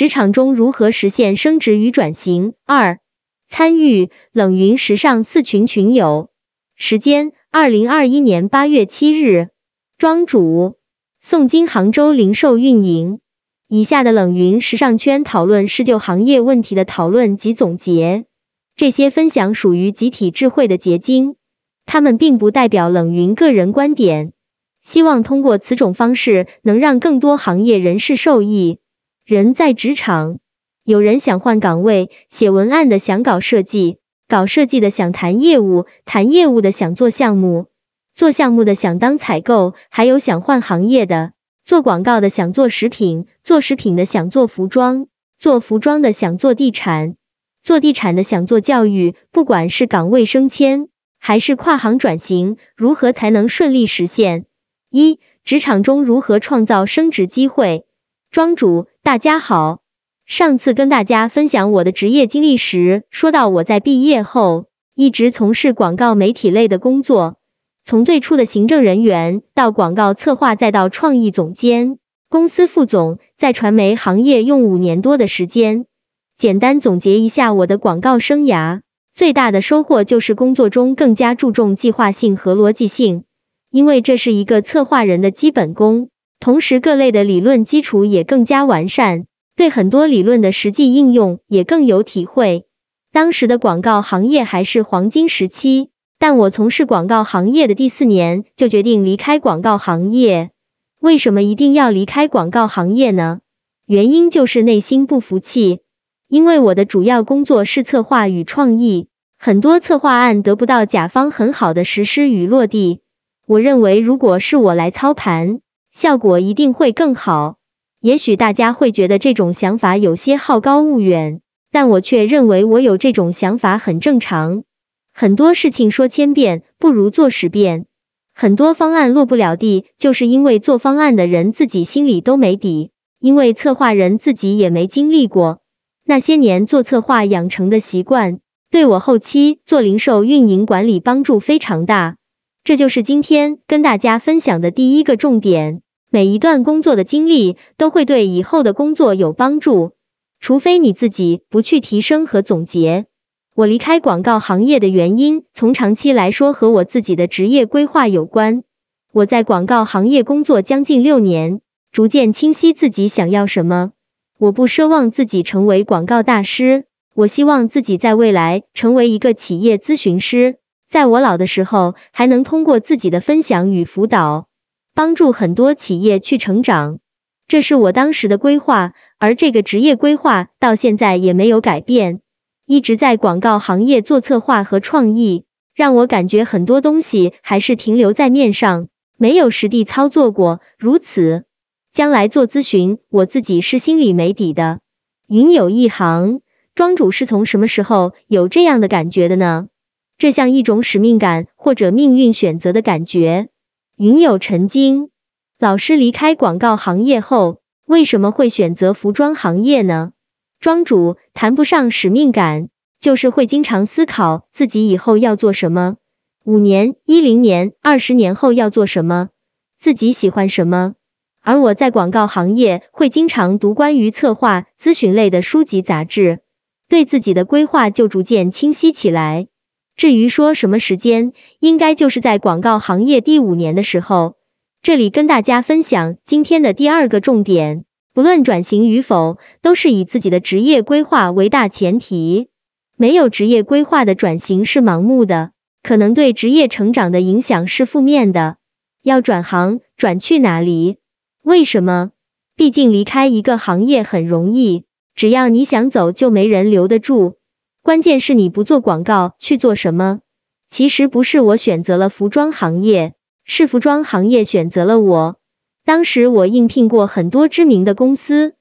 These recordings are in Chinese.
职场中如何实现升职与转型？二、参与冷云时尚四群群友。时间：二零二一年八月七日。庄主：宋金杭州零售运营。以下的冷云时尚圈讨论是就行业问题的讨论及总结，这些分享属于集体智慧的结晶，他们并不代表冷云个人观点。希望通过此种方式，能让更多行业人士受益。人在职场，有人想换岗位，写文案的想搞设计，搞设计的想谈业务，谈业务的想做项目，做项目的想当采购，还有想换行业的。做广告的想做食品，做食品的想做服装，做服装的想做地产，做地产的想做教育。不管是岗位升迁，还是跨行转型，如何才能顺利实现？一、职场中如何创造升职机会？庄主，大家好。上次跟大家分享我的职业经历时，说到我在毕业后一直从事广告媒体类的工作。从最初的行政人员到广告策划，再到创意总监、公司副总，在传媒行业用五年多的时间。简单总结一下我的广告生涯，最大的收获就是工作中更加注重计划性和逻辑性，因为这是一个策划人的基本功。同时，各类的理论基础也更加完善，对很多理论的实际应用也更有体会。当时的广告行业还是黄金时期。但我从事广告行业的第四年就决定离开广告行业。为什么一定要离开广告行业呢？原因就是内心不服气，因为我的主要工作是策划与创意，很多策划案得不到甲方很好的实施与落地。我认为如果是我来操盘，效果一定会更好。也许大家会觉得这种想法有些好高骛远，但我却认为我有这种想法很正常。很多事情说千遍不如做十遍，很多方案落不了地，就是因为做方案的人自己心里都没底，因为策划人自己也没经历过。那些年做策划养成的习惯，对我后期做零售运营管理帮助非常大。这就是今天跟大家分享的第一个重点。每一段工作的经历都会对以后的工作有帮助，除非你自己不去提升和总结。我离开广告行业的原因，从长期来说和我自己的职业规划有关。我在广告行业工作将近六年，逐渐清晰自己想要什么。我不奢望自己成为广告大师，我希望自己在未来成为一个企业咨询师，在我老的时候，还能通过自己的分享与辅导，帮助很多企业去成长。这是我当时的规划，而这个职业规划到现在也没有改变。一直在广告行业做策划和创意，让我感觉很多东西还是停留在面上，没有实地操作过。如此，将来做咨询，我自己是心里没底的。云有一行，庄主是从什么时候有这样的感觉的呢？这像一种使命感或者命运选择的感觉。云有曾经，老师离开广告行业后，为什么会选择服装行业呢？庄主谈不上使命感，就是会经常思考自己以后要做什么，五年、一零年、二十年后要做什么，自己喜欢什么。而我在广告行业会经常读关于策划、咨询类的书籍杂志，对自己的规划就逐渐清晰起来。至于说什么时间，应该就是在广告行业第五年的时候。这里跟大家分享今天的第二个重点。不论转型与否，都是以自己的职业规划为大前提。没有职业规划的转型是盲目的，可能对职业成长的影响是负面的。要转行，转去哪里？为什么？毕竟离开一个行业很容易，只要你想走，就没人留得住。关键是你不做广告，去做什么？其实不是我选择了服装行业，是服装行业选择了我。当时我应聘过很多知名的公司，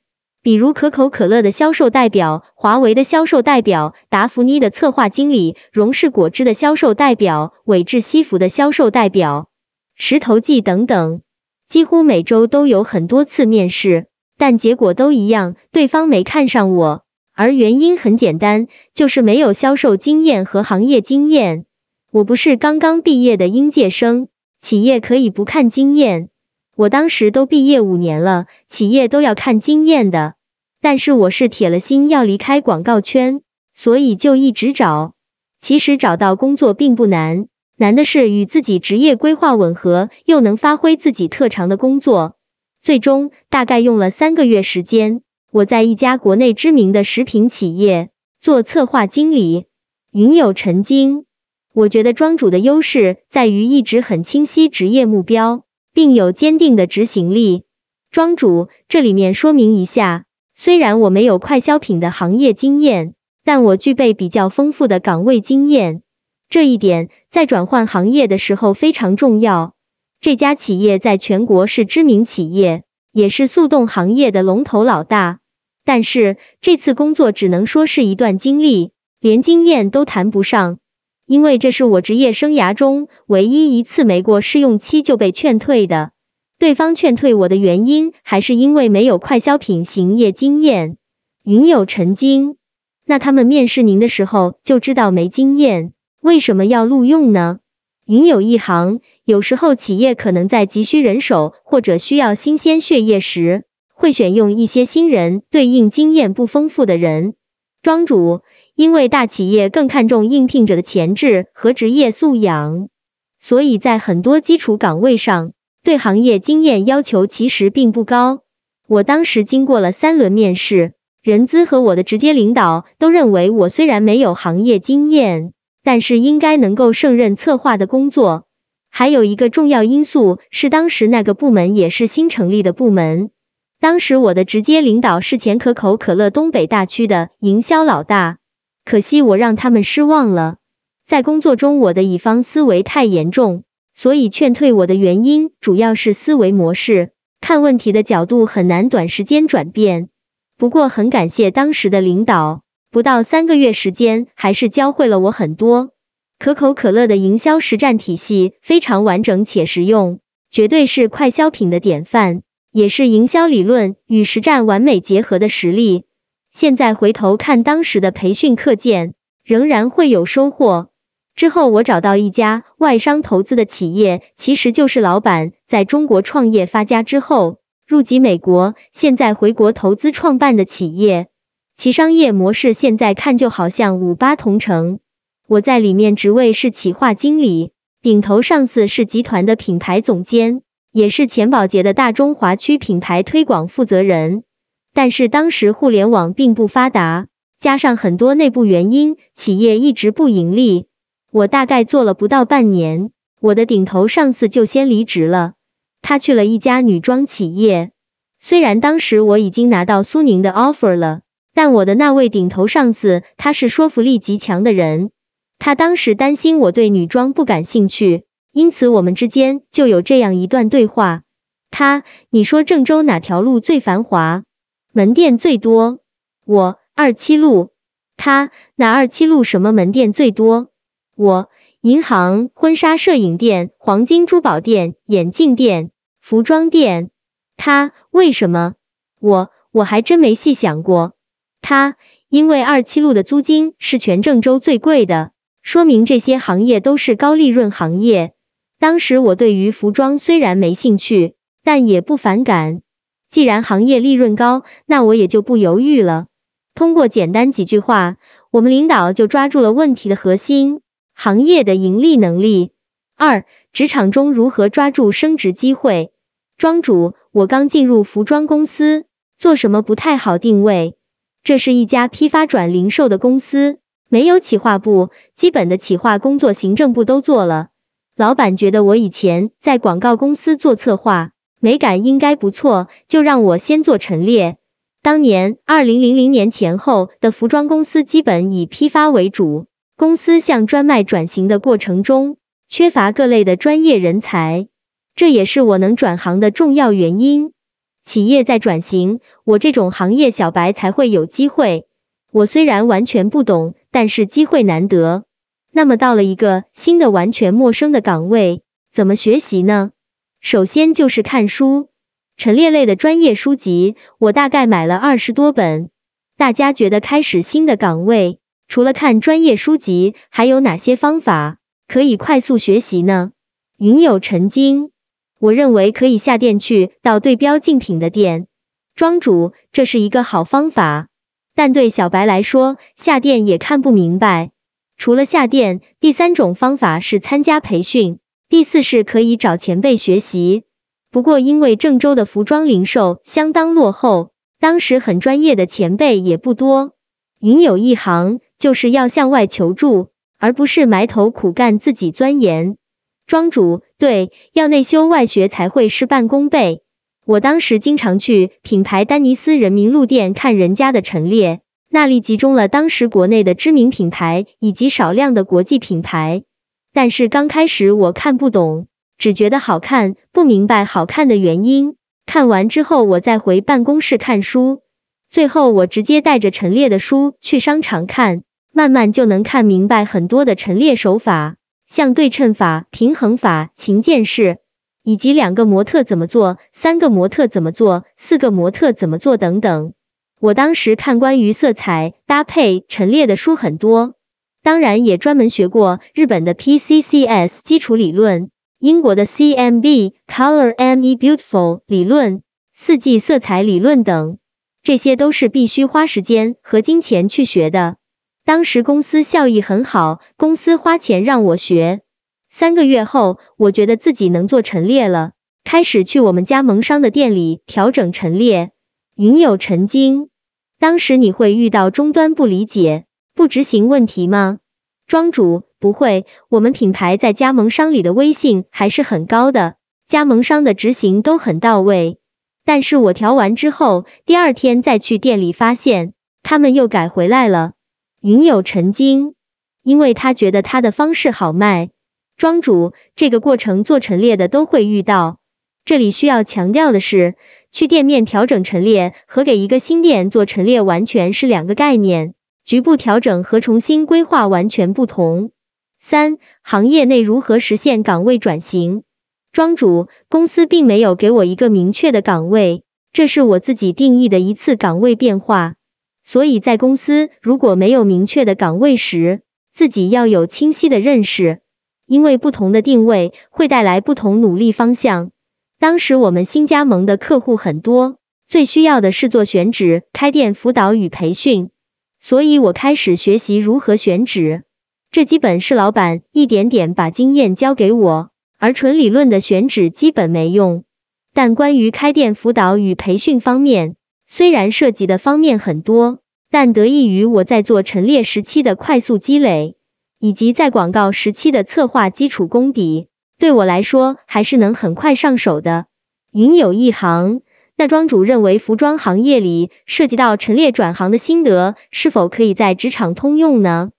比如可口可乐的销售代表、华为的销售代表、达芙妮的策划经理、荣氏果汁的销售代表、伟志西服的销售代表、石头记等等，几乎每周都有很多次面试，但结果都一样，对方没看上我，而原因很简单，就是没有销售经验和行业经验。我不是刚刚毕业的应届生，企业可以不看经验。我当时都毕业五年了，企业都要看经验的。但是我是铁了心要离开广告圈，所以就一直找。其实找到工作并不难，难的是与自己职业规划吻合，又能发挥自己特长的工作。最终大概用了三个月时间，我在一家国内知名的食品企业做策划经理，云有成精。我觉得庄主的优势在于一直很清晰职业目标，并有坚定的执行力。庄主，这里面说明一下，虽然我没有快消品的行业经验。但我具备比较丰富的岗位经验，这一点在转换行业的时候非常重要。这家企业在全国是知名企业，也是速冻行业的龙头老大。但是这次工作只能说是一段经历，连经验都谈不上，因为这是我职业生涯中唯一一次没过试用期就被劝退的。对方劝退我的原因，还是因为没有快消品行业经验。云有成精。那他们面试您的时候就知道没经验，为什么要录用呢？云有一行，有时候企业可能在急需人手或者需要新鲜血液时，会选用一些新人对应经验不丰富的人。庄主，因为大企业更看重应聘者的潜质和职业素养，所以在很多基础岗位上，对行业经验要求其实并不高。我当时经过了三轮面试。人资和我的直接领导都认为，我虽然没有行业经验，但是应该能够胜任策划的工作。还有一个重要因素是，当时那个部门也是新成立的部门。当时我的直接领导是前可口可乐东北大区的营销老大，可惜我让他们失望了。在工作中，我的乙方思维太严重，所以劝退我的原因主要是思维模式，看问题的角度很难短时间转变。不过很感谢当时的领导，不到三个月时间，还是教会了我很多。可口可乐的营销实战体系非常完整且实用，绝对是快消品的典范，也是营销理论与实战完美结合的实力。现在回头看当时的培训课件，仍然会有收获。之后我找到一家外商投资的企业，其实就是老板在中国创业发家之后。入籍美国，现在回国投资创办的企业，其商业模式现在看就好像五八同城。我在里面职位是企划经理，顶头上司是集团的品牌总监，也是钱宝洁的大中华区品牌推广负责人。但是当时互联网并不发达，加上很多内部原因，企业一直不盈利。我大概做了不到半年，我的顶头上司就先离职了。他去了一家女装企业，虽然当时我已经拿到苏宁的 offer 了，但我的那位顶头上司他是说服力极强的人，他当时担心我对女装不感兴趣，因此我们之间就有这样一段对话。他，你说郑州哪条路最繁华，门店最多？我，二七路。他，哪二七路什么门店最多？我。银行、婚纱摄影店、黄金珠宝店、眼镜店、服装店。他为什么？我我还真没细想过。他因为二七路的租金是全郑州最贵的，说明这些行业都是高利润行业。当时我对于服装虽然没兴趣，但也不反感。既然行业利润高，那我也就不犹豫了。通过简单几句话，我们领导就抓住了问题的核心。行业的盈利能力。二、职场中如何抓住升职机会？庄主，我刚进入服装公司，做什么不太好定位。这是一家批发转零售的公司，没有企划部，基本的企划工作行政部都做了。老板觉得我以前在广告公司做策划，美感应该不错，就让我先做陈列。当年二零零零年前后的服装公司基本以批发为主。公司向专卖转型的过程中，缺乏各类的专业人才，这也是我能转行的重要原因。企业在转型，我这种行业小白才会有机会。我虽然完全不懂，但是机会难得。那么到了一个新的完全陌生的岗位，怎么学习呢？首先就是看书，陈列类的专业书籍，我大概买了二十多本。大家觉得开始新的岗位？除了看专业书籍，还有哪些方法可以快速学习呢？云有成精，我认为可以下店去到对标竞品的店。庄主，这是一个好方法，但对小白来说，下店也看不明白。除了下店，第三种方法是参加培训，第四是可以找前辈学习。不过因为郑州的服装零售相当落后，当时很专业的前辈也不多。云有一行，就是要向外求助，而不是埋头苦干自己钻研。庄主，对，要内修外学才会事半功倍。我当时经常去品牌丹尼斯人民路店看人家的陈列，那里集中了当时国内的知名品牌以及少量的国际品牌。但是刚开始我看不懂，只觉得好看，不明白好看的原因。看完之后，我再回办公室看书。最后我直接带着陈列的书去商场看，慢慢就能看明白很多的陈列手法，像对称法、平衡法、琴键式。以及两个模特怎么做，三个模特怎么做，四个模特怎么做等等。我当时看关于色彩搭配陈列的书很多，当然也专门学过日本的 PCCS 基础理论、英国的 CMB Color Me Beautiful 理论、四季色彩理论等，这些都是必须花时间和金钱去学的。当时公司效益很好，公司花钱让我学。三个月后，我觉得自己能做陈列了，开始去我们加盟商的店里调整陈列。云有陈经，当时你会遇到终端不理解、不执行问题吗？庄主不会，我们品牌在加盟商里的威信还是很高的，加盟商的执行都很到位。但是我调完之后，第二天再去店里发现，他们又改回来了。云有陈经，因为他觉得他的方式好卖。庄主，这个过程做陈列的都会遇到。这里需要强调的是，去店面调整陈列和给一个新店做陈列完全是两个概念，局部调整和重新规划完全不同。三、行业内如何实现岗位转型？庄主，公司并没有给我一个明确的岗位，这是我自己定义的一次岗位变化。所以在公司如果没有明确的岗位时，自己要有清晰的认识。因为不同的定位会带来不同努力方向。当时我们新加盟的客户很多，最需要的是做选址、开店辅导与培训，所以我开始学习如何选址。这基本是老板一点点把经验教给我，而纯理论的选址基本没用。但关于开店辅导与培训方面，虽然涉及的方面很多，但得益于我在做陈列时期的快速积累。以及在广告时期的策划基础功底，对我来说还是能很快上手的。云有一行，那庄主认为服装行业里涉及到陈列转行的心得，是否可以在职场通用呢？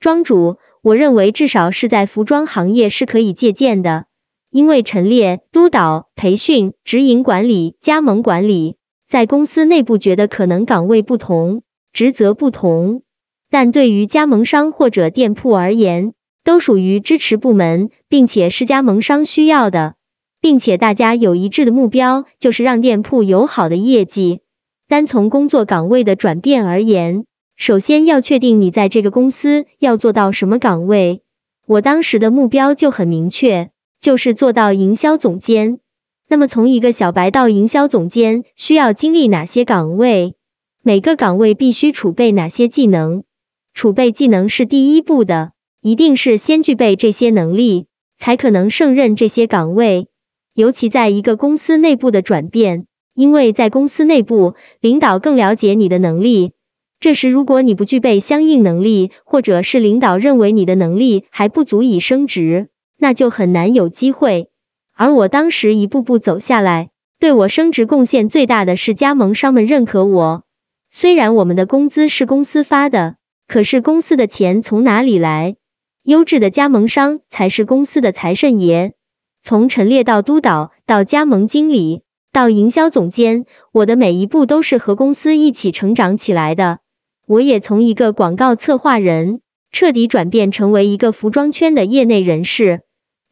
庄主，我认为至少是在服装行业是可以借鉴的，因为陈列、督导、培训、直营管理、加盟管理，在公司内部觉得可能岗位不同，职责不同。但对于加盟商或者店铺而言，都属于支持部门，并且是加盟商需要的，并且大家有一致的目标，就是让店铺有好的业绩。单从工作岗位的转变而言，首先要确定你在这个公司要做到什么岗位。我当时的目标就很明确，就是做到营销总监。那么从一个小白到营销总监，需要经历哪些岗位？每个岗位必须储备哪些技能？储备技能是第一步的，一定是先具备这些能力，才可能胜任这些岗位。尤其在一个公司内部的转变，因为在公司内部，领导更了解你的能力。这时如果你不具备相应能力，或者是领导认为你的能力还不足以升职，那就很难有机会。而我当时一步步走下来，对我升职贡献最大的是加盟商们认可我。虽然我们的工资是公司发的。可是公司的钱从哪里来？优质的加盟商才是公司的财神爷。从陈列到督导，到加盟经理，到营销总监，我的每一步都是和公司一起成长起来的。我也从一个广告策划人，彻底转变成为一个服装圈的业内人士。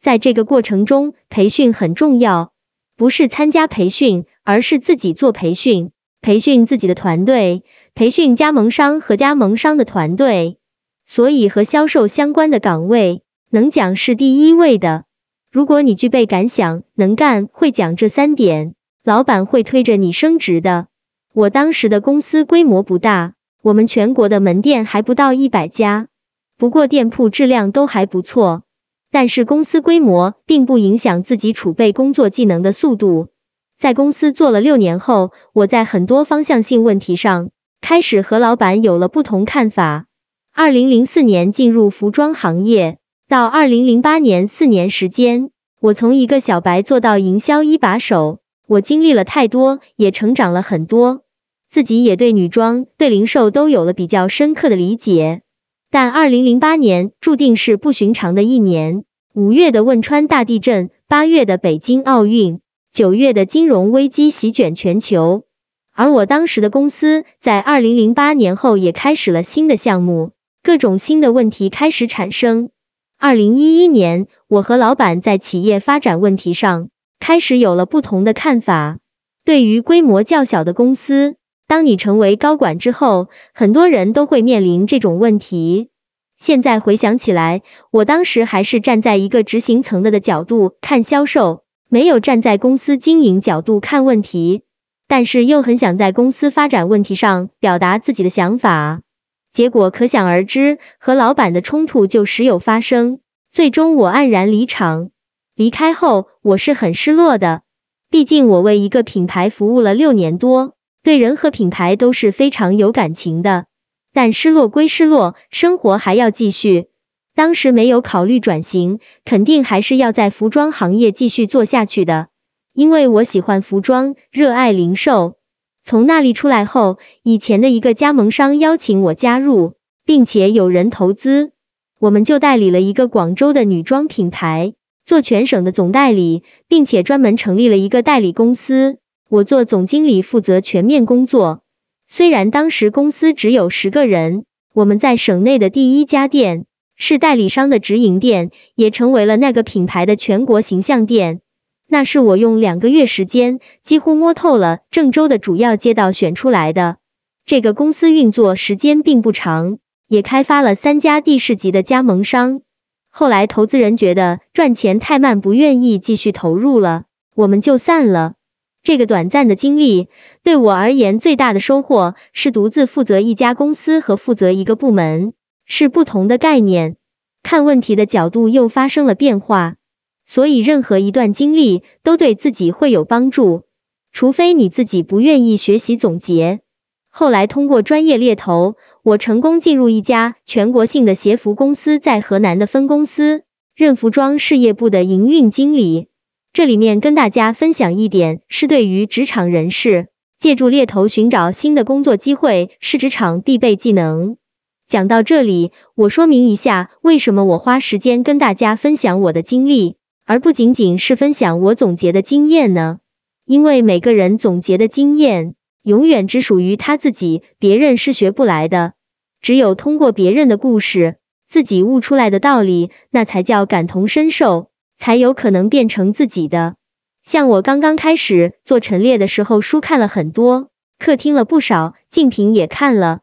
在这个过程中，培训很重要，不是参加培训，而是自己做培训，培训自己的团队。培训加盟商和加盟商的团队，所以和销售相关的岗位能讲是第一位的。如果你具备敢想、能干、会讲这三点，老板会推着你升职的。我当时的公司规模不大，我们全国的门店还不到一百家，不过店铺质量都还不错。但是公司规模并不影响自己储备工作技能的速度。在公司做了六年后，我在很多方向性问题上开始和老板有了不同看法。二零零四年进入服装行业，到二零零八年四年时间，我从一个小白做到营销一把手。我经历了太多，也成长了很多，自己也对女装、对零售都有了比较深刻的理解。但二零零八年注定是不寻常的一年，五月的汶川大地震，八月的北京奥运，九月的金融危机席卷全球。而我当时的公司在二零零八年后也开始了新的项目，各种新的问题开始产生。二零一一年，我和老板在企业发展问题上。开始有了不同的看法。对于规模较小的公司，当你成为高管之后，很多人都会面临这种问题。现在回想起来，我当时还是站在一个执行层的的角度看销售，没有站在公司经营角度看问题。但是又很想在公司发展问题上表达自己的想法，结果可想而知，和老板的冲突就时有发生。最终我黯然离场。离开后，我是很失落的。毕竟我为一个品牌服务了六年多，对人和品牌都是非常有感情的。但失落归失落，生活还要继续。当时没有考虑转型，肯定还是要在服装行业继续做下去的。因为我喜欢服装，热爱零售。从那里出来后，以前的一个加盟商邀请我加入，并且有人投资，我们就代理了一个广州的女装品牌。做全省的总代理，并且专门成立了一个代理公司。我做总经理，负责全面工作。虽然当时公司只有十个人，我们在省内的第一家店，是代理商的直营店，也成为了那个品牌的全国形象店。那是我用两个月时间，几乎摸透了郑州的主要街道选出来的。这个公司运作时间并不长，也开发了三家地市级的加盟商。后来投资人觉得赚钱太慢，不愿意继续投入了，我们就散了。这个短暂的经历对我而言最大的收获是独自负责一家公司和负责一个部门是不同的概念，看问题的角度又发生了变化。所以任何一段经历都对自己会有帮助，除非你自己不愿意学习总结。后来通过专业猎头。我成功进入一家全国性的鞋服公司，在河南的分公司任服装事业部的营运经理。这里面跟大家分享一点，是对于职场人士，借助猎头寻找新的工作机会是职场必备技能。讲到这里，我说明一下，为什么我花时间跟大家分享我的经历，而不仅仅是分享我总结的经验呢？因为每个人总结的经验，永远只属于他自己，别人是学不来的。只有通过别人的故事，自己悟出来的道理，那才叫感同身受，才有可能变成自己的。像我刚刚开始做陈列的时候，书看了很多，课听了不少，竞品也看了。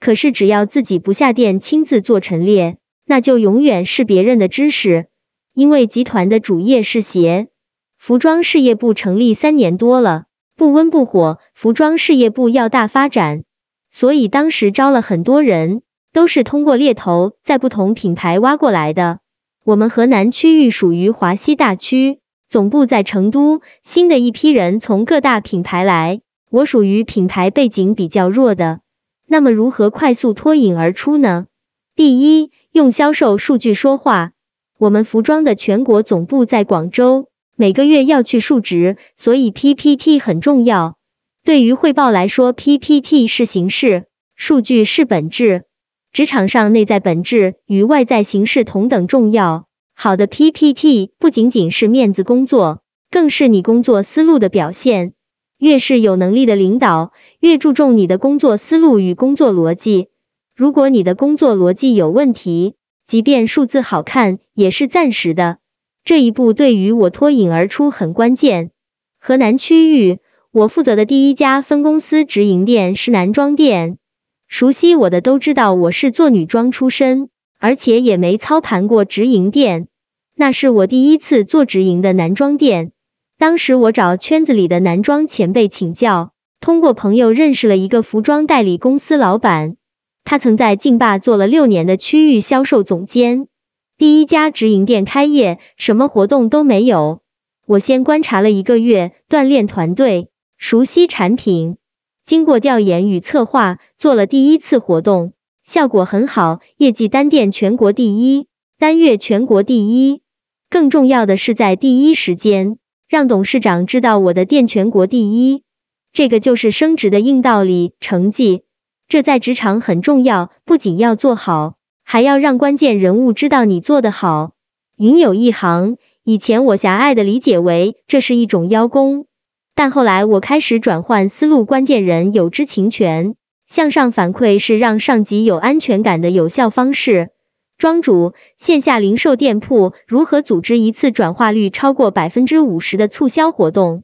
可是只要自己不下店亲自做陈列，那就永远是别人的知识。因为集团的主业是鞋服装事业部，成立三年多了，不温不火，服装事业部要大发展。所以当时招了很多人，都是通过猎头在不同品牌挖过来的。我们河南区域属于华西大区，总部在成都。新的一批人从各大品牌来，我属于品牌背景比较弱的。那么如何快速脱颖而出呢？第一，用销售数据说话。我们服装的全国总部在广州，每个月要去述职，所以 PPT 很重要。对于汇报来说，PPT 是形式，数据是本质。职场上内在本质与外在形式同等重要。好的 PPT 不仅仅是面子工作，更是你工作思路的表现。越是有能力的领导，越注重你的工作思路与工作逻辑。如果你的工作逻辑有问题，即便数字好看，也是暂时的。这一步对于我脱颖而出很关键。河南区域。我负责的第一家分公司直营店是男装店，熟悉我的都知道我是做女装出身，而且也没操盘过直营店，那是我第一次做直营的男装店。当时我找圈子里的男装前辈请教，通过朋友认识了一个服装代理公司老板，他曾在劲霸做了六年的区域销售总监。第一家直营店开业，什么活动都没有。我先观察了一个月，锻炼团队，熟悉产品。经过调研与策划，做了第一次活动，效果很好，业绩单店全国第一，单月全国第一。更重要的是，在第一时间让董事长知道我的店全国第一。这个就是升职的硬道理，成绩，这在职场很重要，不仅要做好，还要让关键人物知道你做得好。云有一行，以前我狭隘的理解为这是一种邀功，但后来我开始转换思路，关键人有知情权，向上反馈是让上级有安全感的有效方式。庄主，线下零售店铺如何组织一次转化率超过百分之五十的促销活动？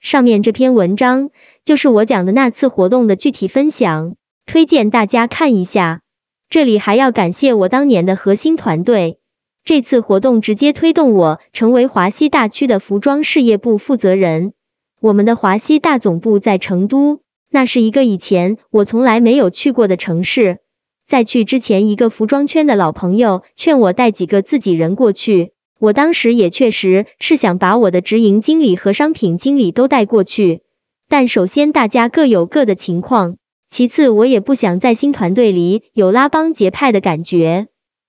上面这篇文章就是我讲的那次活动的具体分享，推荐大家看一下。这里还要感谢我当年的核心团队，这次活动直接推动我成为华西大区的服装事业部负责人。我们的华西大总部在成都，那是一个以前我从来没有去过的城市。在去之前，一个服装圈的老朋友劝我带几个自己人过去。我当时也确实是想把我的直营经理和商品经理都带过去，但首先大家各有各的情况，其次我也不想在新团队里有拉帮结派的感觉。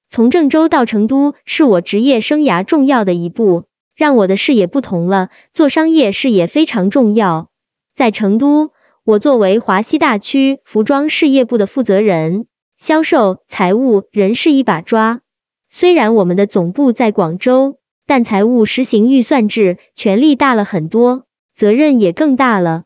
从郑州到成都是我职业生涯重要的一步，让我的视野不同了，做商业视野非常重要。在成都，我作为华西大区服装事业部的负责人，销售、财务、人事一把抓。虽然我们的总部在广州，但财务实行预算制，权力大了很多，责任也更大了。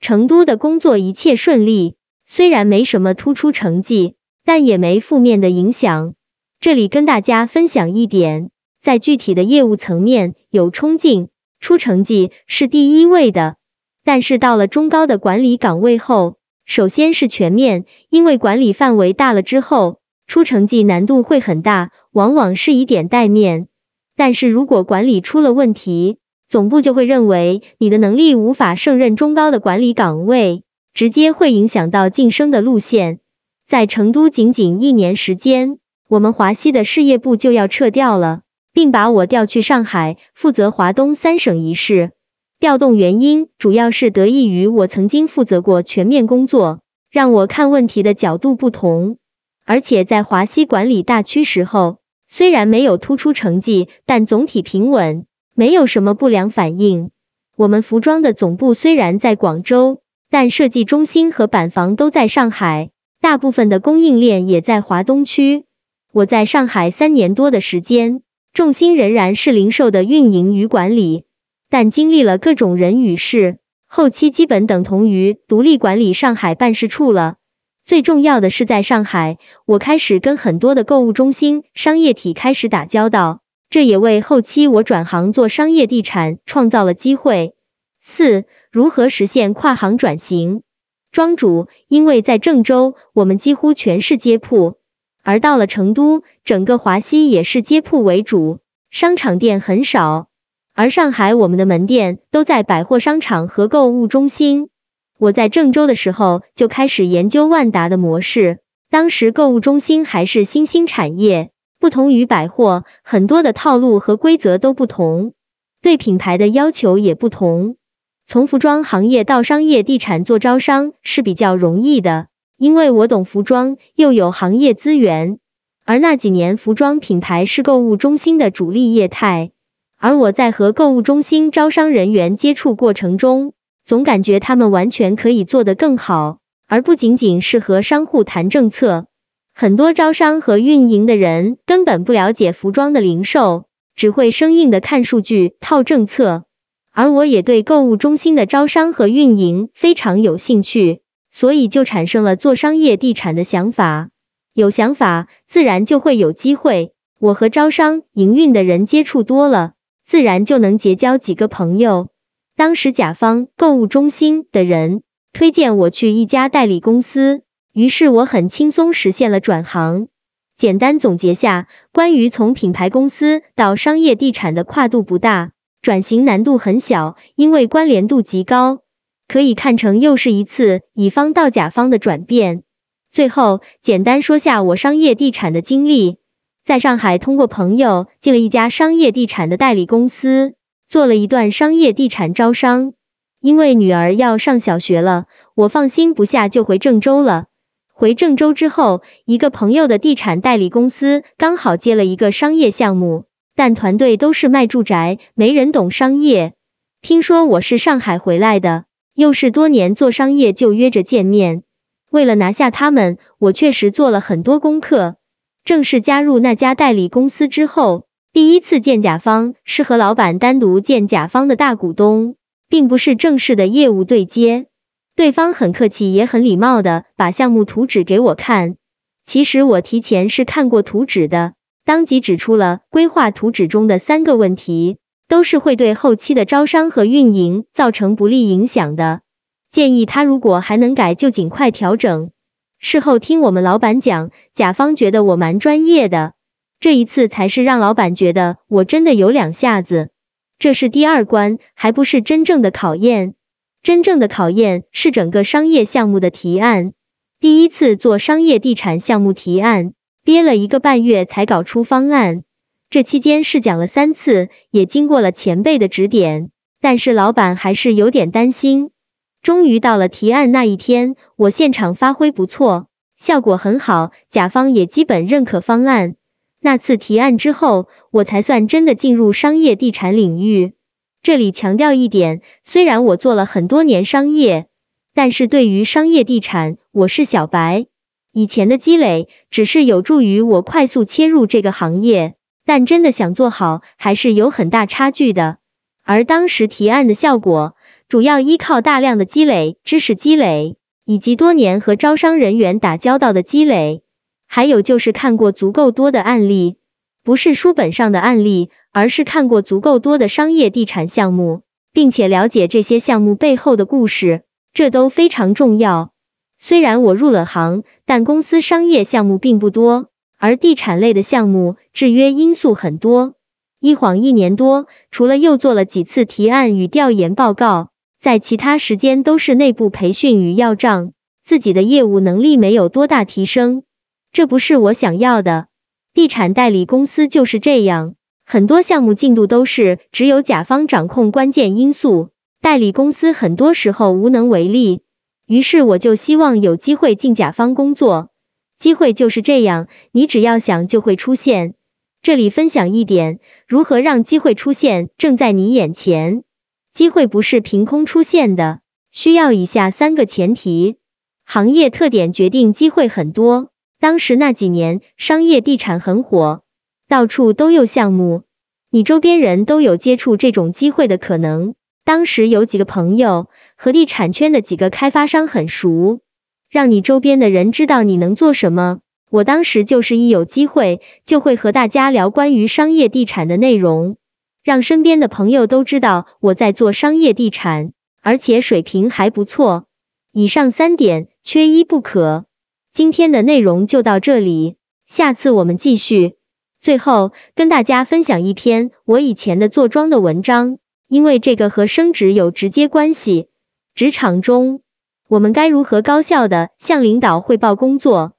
成都的工作一切顺利，虽然没什么突出成绩，但也没负面的影响。这里跟大家分享一点，在具体的业务层面，有冲劲、出成绩是第一位的。但是到了中高的管理岗位后，首先是全面，因为管理范围大了之后。出成绩难度会很大，往往是以点带面。但是如果管理出了问题，总部就会认为你的能力无法胜任中高的管理岗位，直接会影响到晋升的路线。在成都仅仅一年时间，我们华西的事业部就要撤掉了，并把我调去上海，负责华东三省一市。调动原因主要是得益于我曾经负责过全面工作，让我看问题的角度不同。而且在华西管理大区时候，虽然没有突出成绩，但总体平稳，没有什么不良反应。我们服装的总部虽然在广州，但设计中心和板房都在上海，大部分的供应链也在华东区。我在上海三年多的时间，重心仍然是零售的运营与管理，但经历了各种人与事，后期基本等同于独立管理上海办事处了。最重要的是，在上海，我开始跟很多的购物中心、商业体开始打交道，这也为后期我转行做商业地产创造了机会。四、如何实现跨行转型？庄主，因为在郑州，我们几乎全是街铺，而到了成都，整个华西也是街铺为主，商场店很少，而上海我们的门店都在百货商场和购物中心。我在郑州的时候就开始研究万达的模式，当时购物中心还是新兴产业，不同于百货，很多的套路和规则都不同，对品牌的要求也不同。从服装行业到商业地产做招商是比较容易的，因为我懂服装，又有行业资源。而那几年服装品牌是购物中心的主力业态，而我在和购物中心招商人员接触过程中。总感觉他们完全可以做得更好，而不仅仅是和商户谈政策。很多招商和运营的人根本不了解服装的零售，只会生硬的看数据、套政策。而我也对购物中心的招商和运营非常有兴趣，所以就产生了做商业地产的想法。有想法，自然就会有机会。我和招商、营运的人接触多了，自然就能结交几个朋友。当时甲方购物中心的人推荐我去一家代理公司，于是我很轻松实现了转行。简单总结下，关于从品牌公司到商业地产的跨度不大，转型难度很小，因为关联度极高。可以看成又是一次乙方到甲方的转变。最后，简单说下我商业地产的经历。在上海，通过朋友进了一家商业地产的代理公司，做了一段商业地产招商。因为女儿要上小学了，我放心不下，就回郑州了。回郑州之后，一个朋友的地产代理公司刚好接了一个商业项目，但团队都是卖住宅，没人懂商业。听说我是上海回来的，又是多年做商业，就约着见面。为了拿下他们，我确实做了很多功课。正式加入那家代理公司之后，第一次见甲方是和老板单独见甲方的大股东，并不是正式的业务对接。对方很客气，也很礼貌的把项目图纸给我看。其实我提前是看过图纸的，当即指出了规划图纸中的三个问题，都是会对后期的招商和运营造成不利影响的。建议他如果还能改，就尽快调整。事后听我们老板讲，甲方觉得我蛮专业的，这一次才是让老板觉得我真的有两下子。这是第二关，还不是真正的考验。真正的考验是整个商业项目的提案。第一次做商业地产项目提案，憋了一个半月才搞出方案。这期间试讲了三次，也经过了前辈的指点，但是老板还是有点担心。终于到了提案那一天，我现场发挥不错，效果很好，甲方也基本认可方案。那次提案之后，我才算真的进入商业地产领域。这里强调一点，虽然我做了很多年商业，但是对于商业地产我是小白，以前的积累只是有助于我快速切入这个行业，但真的想做好还是有很大差距的。而当时提案的效果，主要依靠大量的积累、知识积累，以及多年和招商人员打交道的积累，还有就是看过足够多的案例。不是书本上的案例，而是看过足够多的商业地产项目，并且了解这些项目背后的故事，这都非常重要。虽然我入了行，但公司商业项目并不多，而地产类的项目制约因素很多。一晃一年多，除了又做了几次提案与调研报告，在其他时间都是内部培训与要账，自己的业务能力没有多大提升，这不是我想要的。地产代理公司就是这样，很多项目进度都是只有甲方掌控关键因素，代理公司很多时候无能为力。于是我就希望有机会进甲方工作，机会就是这样，你只要想就会出现。这里分享一点，如何让机会出现，正在你眼前。机会不是凭空出现的，需要以下三个前提：行业特点决定机会很多。当时那几年，商业地产很火，到处都有项目，你周边人都有接触这种机会的可能。当时有几个朋友和地产圈的几个开发商很熟，让你周边的人知道你能做什么。我当时就是一有机会，就会和大家聊关于商业地产的内容，让身边的朋友都知道我在做商业地产，而且水平还不错。以上三点缺一不可。今天的内容就到这里，下次我们继续。最后跟大家分享一篇我以前的坐庄的文章，因为这个和升职有直接关系。职场中，我们该如何高效的向领导汇报工作？